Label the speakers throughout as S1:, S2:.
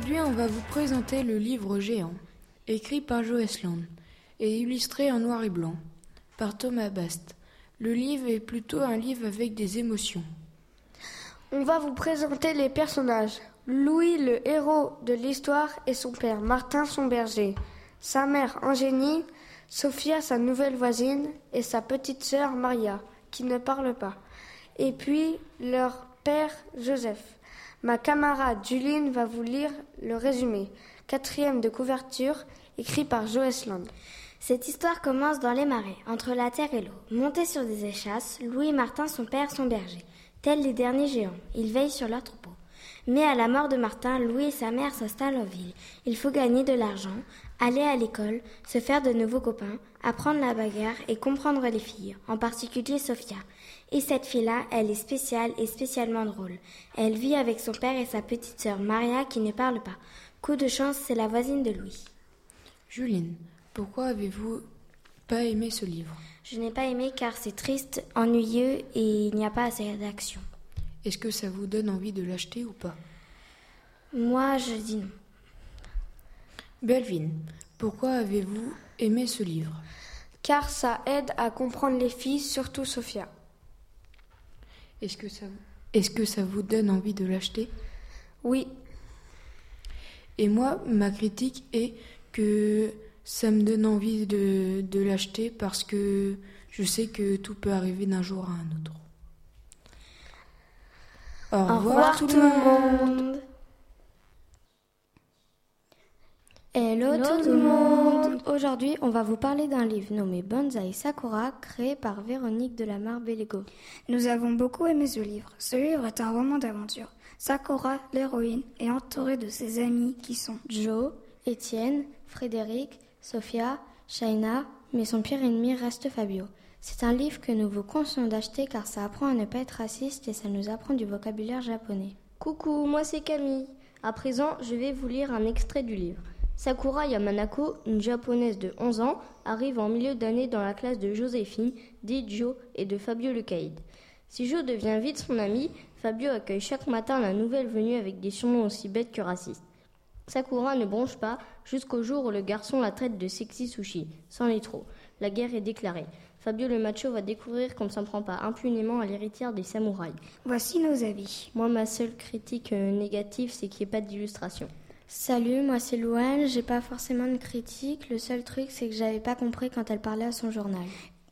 S1: Aujourd'hui, on va vous présenter le livre Géant, écrit par Joël Land et illustré en noir et blanc par Thomas Bast. Le livre est plutôt un livre avec des émotions.
S2: On va vous présenter les personnages. Louis, le héros de l'histoire, et son père, Martin, son berger. Sa mère, Angénie, Sophia, sa nouvelle voisine, et sa petite sœur, Maria, qui ne parle pas. Et puis, leur père, Joseph. Ma camarade Juline va vous lire le résumé. Quatrième de couverture, écrit par Joël Land.
S3: Cette histoire commence dans les marais, entre la terre et l'eau. Montés sur des échasses, Louis et Martin, son père, sont bergers. Tels les derniers géants, ils veillent sur leur troupeau. Mais à la mort de Martin, Louis et sa mère s'installent en ville. Il faut gagner de l'argent, aller à l'école, se faire de nouveaux copains, apprendre la bagarre et comprendre les filles, en particulier Sophia. Et cette fille-là, elle est spéciale et spécialement drôle. Elle vit avec son père et sa petite sœur Maria qui ne parle pas. Coup de chance, c'est la voisine de Louis.
S1: Juline, pourquoi avez-vous pas aimé ce livre?
S3: Je n'ai pas aimé car c'est triste, ennuyeux et il n'y a pas assez d'action.
S1: Est-ce que ça vous donne envie de l'acheter ou pas?
S3: Moi, je dis non.
S1: Belvin, pourquoi avez-vous aimé ce livre?
S2: Car ça aide à comprendre les filles, surtout Sophia.
S1: Est-ce que, ça... Est que ça vous donne envie de l'acheter?
S2: Oui.
S1: Et moi, ma critique est que ça me donne envie de, de l'acheter parce que je sais que tout peut arriver d'un jour à un autre.
S2: Au, Au revoir, tout, le monde.
S3: Hello, tout le monde Aujourd'hui, on va vous parler d'un livre nommé Banzai Sakura, créé par Véronique de la Marbellego.
S4: Nous avons beaucoup aimé ce livre. Ce livre est un roman d'aventure. Sakura, l'héroïne, est entourée de ses amis qui sont
S3: Joe, Étienne, Frédéric, Sophia, Shaina, mais son pire ennemi reste Fabio. C'est un livre que nous vous conseillons d'acheter car ça apprend à ne pas être raciste et ça nous apprend du vocabulaire japonais.
S5: Coucou, moi c'est Camille. À présent, je vais vous lire un extrait du livre. Sakura Yamanako, une japonaise de 11 ans, arrive en milieu d'année dans la classe de Joséphine, dit Jo et de Fabio le caïd. Si Jo devient vite son ami, Fabio accueille chaque matin la nouvelle venue avec des surnoms aussi bêtes que racistes. Sakura ne bronche pas jusqu'au jour où le garçon la traite de sexy sushi, sans les trop. La guerre est déclarée. Fabio le macho va découvrir qu'on ne s'en prend pas impunément à l'héritière des samouraïs.
S4: Voici nos avis.
S5: Moi, ma seule critique négative, c'est qu'il n'y ait pas d'illustration.
S3: Salut, moi c'est Louane, j'ai pas forcément de critique, le seul truc c'est que j'avais pas compris quand elle parlait à son journal.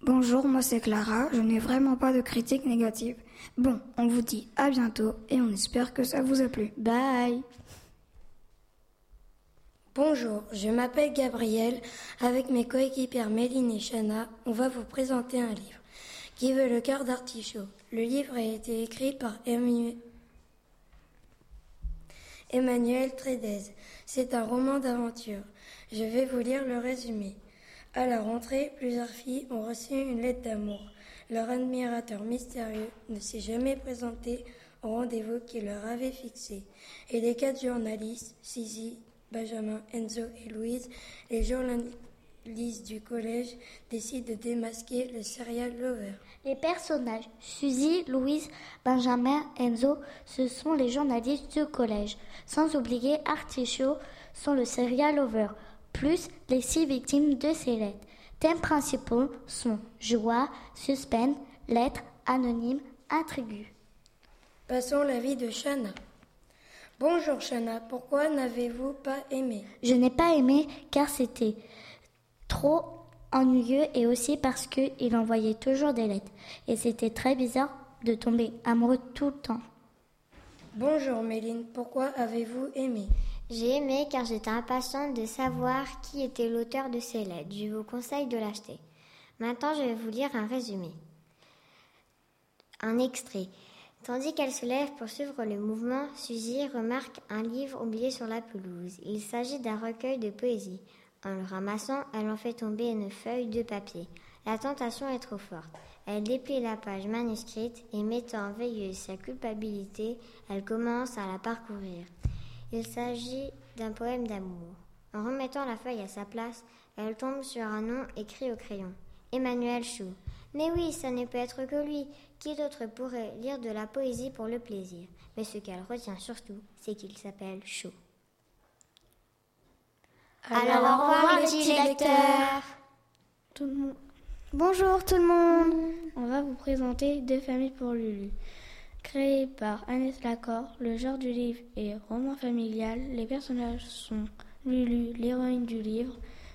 S4: Bonjour, moi c'est Clara, je n'ai vraiment pas de critique négative. Bon, on vous dit à bientôt et on espère que ça vous a plu.
S3: Bye
S6: Bonjour, je m'appelle Gabriel. Avec mes coéquipières Méline et Chana, on va vous présenter un livre qui veut le cœur d'artichaut. Le livre a été écrit par Emmanuel Trédez. C'est un roman d'aventure. Je vais vous lire le résumé. À la rentrée, plusieurs filles ont reçu une lettre d'amour. Leur admirateur mystérieux ne s'est jamais présenté au rendez-vous qu'il leur avait fixé. Et les quatre journalistes, Sisi, Benjamin, Enzo et Louise, les journalistes du collège, décident de démasquer le serial lover.
S7: Les personnages, Suzy, Louise, Benjamin, Enzo, ce sont les journalistes du collège. Sans oublier Artichaut, sont le serial lover, plus les six victimes de ces lettres. Thèmes principaux sont joie, suspense, lettres, anonymes, intrigue.
S6: Passons la vie de Shana. Bonjour Shana, pourquoi n'avez-vous pas aimé?
S7: Je n'ai pas aimé car c'était trop ennuyeux et aussi parce qu'il envoyait toujours des lettres. Et c'était très bizarre de tomber amoureux tout le temps.
S6: Bonjour Méline, pourquoi avez-vous aimé?
S8: J'ai aimé car j'étais impatiente de savoir qui était l'auteur de ces lettres. Je vous conseille de l'acheter. Maintenant, je vais vous lire un résumé. Un extrait. Tandis qu'elle se lève pour suivre le mouvement, Suzy remarque un livre oublié sur la pelouse. Il s'agit d'un recueil de poésie. En le ramassant, elle en fait tomber une feuille de papier. La tentation est trop forte. Elle déplie la page manuscrite et mettant en veilleuse sa culpabilité, elle commence à la parcourir. Il s'agit d'un poème d'amour. En remettant la feuille à sa place, elle tombe sur un nom écrit au crayon. Emmanuel Chou. Mais oui, ça ne peut être que lui. Qui d'autre pourrait lire de la poésie pour le plaisir Mais ce qu'elle retient surtout, c'est qu'il s'appelle Chaud.
S7: Alors, au revoir, les petits lecteurs.
S3: Bonjour tout le monde. On va vous présenter Deux familles pour Lulu. Créé par Agnès Lacor, le genre du livre est roman familial. Les personnages sont Lulu, l'héroïne du livre,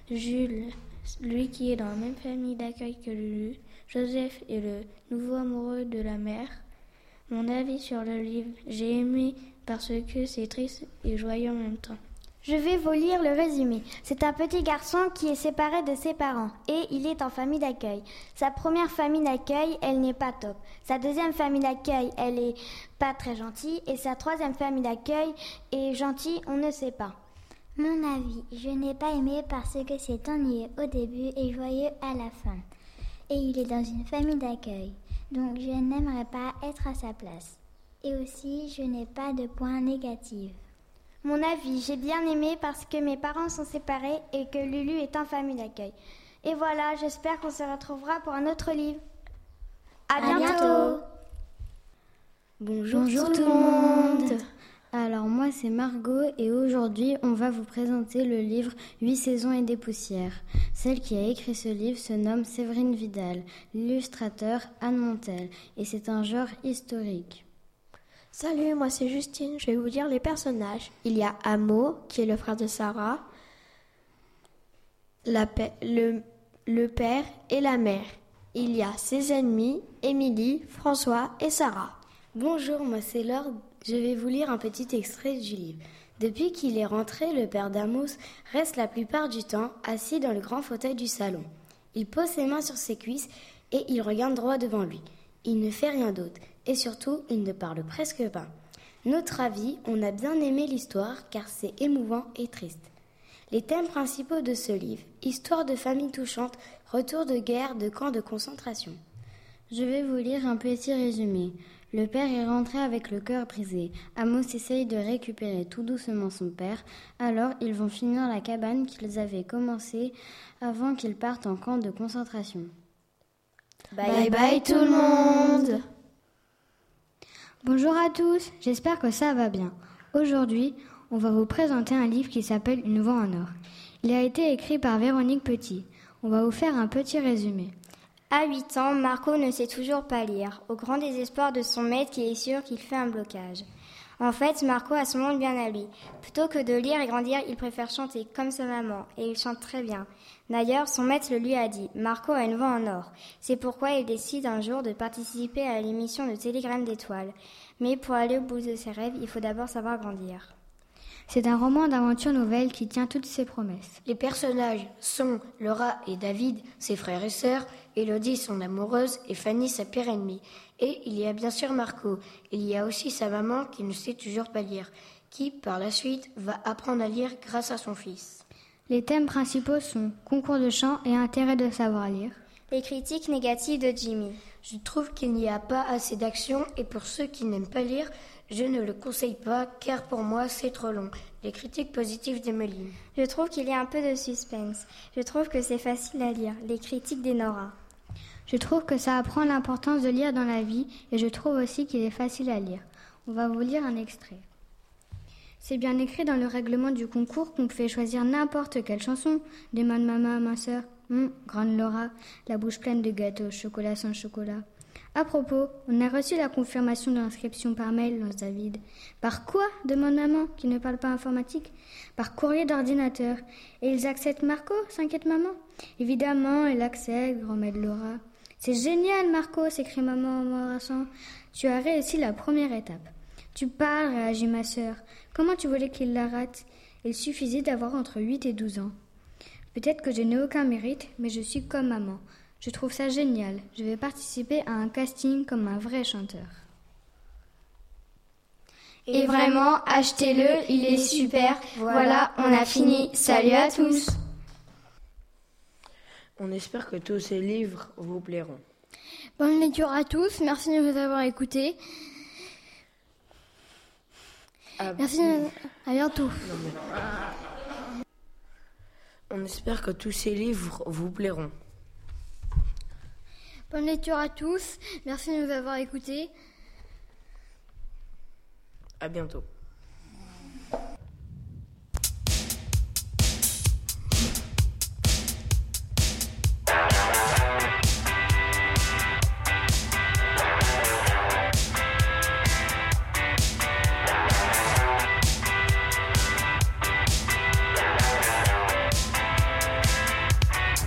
S3: Jules, lui qui est dans la même famille d'accueil que Lulu, Joseph est le nouveau amoureux de la mère. Mon avis sur le livre, j'ai aimé parce que c'est triste et joyeux en même temps.
S7: Je vais vous lire le résumé. C'est un petit garçon qui est séparé de ses parents et il est en famille d'accueil. Sa première famille d'accueil, elle n'est pas top. Sa deuxième famille d'accueil, elle est pas très gentille et sa troisième famille d'accueil est gentille, on ne sait pas.
S9: Mon avis, je n'ai pas aimé parce que c'est ennuyeux au début et joyeux à la fin. Et il est dans une famille d'accueil, donc je n'aimerais pas être à sa place. Et aussi, je n'ai pas de points négatifs.
S7: Mon avis, j'ai bien aimé parce que mes parents sont séparés et que Lulu est en famille d'accueil. Et voilà, j'espère qu'on se retrouvera pour un autre livre. À, bientôt.
S10: Bonjour, tout, le monde. Alors moi c'est Margot et aujourd'hui on va vous présenter le livre Huit saisons et des poussières. Celle qui a écrit ce livre se nomme Séverine Vidal, l'illustrateur Anne Montel et c'est un genre historique.
S11: Salut, moi c'est Justine, je vais vous dire les personnages. Il y a Amo qui est le frère de Sarah, le, le père et la mère. Il y a ses ennemis, Émilie, François et Sarah.
S10: Bonjour, moi c'est Laure je vais vous lire un petit extrait du livre. Depuis qu'il est rentré, le père d'Amos reste la plupart du temps assis dans le grand fauteuil du salon. Il pose ses mains sur ses cuisses et il regarde droit devant lui. Il ne fait rien d'autre et surtout, il ne parle presque pas. Notre avis, on a bien aimé l'histoire car c'est émouvant et triste. Les thèmes principaux de ce livre histoire de famille touchante, retour de guerre, de camp de concentration. Je vais vous lire un petit résumé. Le père est rentré avec le cœur brisé. Amos essaye de récupérer tout doucement son père. Alors ils vont finir la cabane qu'ils avaient commencée avant qu'ils partent en camp de concentration.
S11: Bye bye tout le monde
S4: Bonjour à tous, j'espère que ça va bien. Aujourd'hui, on va vous présenter un livre qui s'appelle Une voix en or. Il a été écrit par Véronique Petit. On va vous faire un petit résumé.
S2: À 8 ans, Marco ne sait toujours pas lire, au grand désespoir de son maître qui est sûr qu'il fait un blocage. En fait, Marco a son monde bien à lui. Plutôt que de lire et grandir, il préfère chanter comme sa maman, et il chante très bien. D'ailleurs, son maître le lui a dit. Marco a une voix en or. C'est pourquoi il décide un jour de participer à l'émission de Télégramme d'étoiles. Mais pour aller au bout de ses rêves, il faut d'abord savoir grandir.
S4: C'est un roman d'aventure nouvelle qui tient toutes ses promesses.
S12: Les personnages sont Laura et David, ses frères et sœurs, Elodie son amoureuse et Fanny sa pire ennemie. Et il y a bien sûr Marco. Il y a aussi sa maman qui ne sait toujours pas lire, qui par la suite va apprendre à lire grâce à son fils.
S4: Les thèmes principaux sont concours de chant et intérêt de savoir lire.
S2: Les critiques négatives de Jimmy.
S12: Je trouve qu'il n'y a pas assez d'action et pour ceux qui n'aiment pas lire, je ne le conseille pas car pour moi c'est trop long. Les critiques positives d'Emeline.
S2: Je trouve qu'il y a un peu de suspense. Je trouve que c'est facile à lire. Les critiques d'Enora.
S4: Je trouve que ça apprend l'importance de lire dans la vie et je trouve aussi qu'il est facile à lire. On va vous lire un extrait. C'est bien écrit dans le règlement du concours qu'on pouvait choisir n'importe quelle chanson. Demande maman, ma soeur, hum, grande Laura, la bouche pleine de gâteaux, chocolat sans chocolat. À propos, on a reçu la confirmation de l'inscription par mail, lance David. Par quoi demande maman, qui ne parle pas informatique? Par courrier d'ordinateur. Et ils acceptent Marco? s'inquiète maman. Évidemment, elle accepte, grand-mère Laura. C'est génial, Marco, s'écrie maman en m'embrassant. Tu as réussi la première étape. Tu parles, réagit ma sœur. Comment tu voulais qu'il la rate? Il suffisait d'avoir entre 8 et 12 ans. Peut-être que je n'ai aucun mérite, mais je suis comme maman. Je trouve ça génial. Je vais participer à un casting comme un vrai chanteur.
S11: Et vraiment, achetez-le, il est super. Voilà, on a fini. Salut à tous.
S13: On espère que tous ces livres vous plairont.
S14: Bonne lecture à tous. Merci de nous avoir écoutés. Merci. À bientôt.
S13: On espère que tous ces livres vous plairont.
S14: Bonne lecture à tous. Merci de nous avoir écoutés.
S13: À bientôt.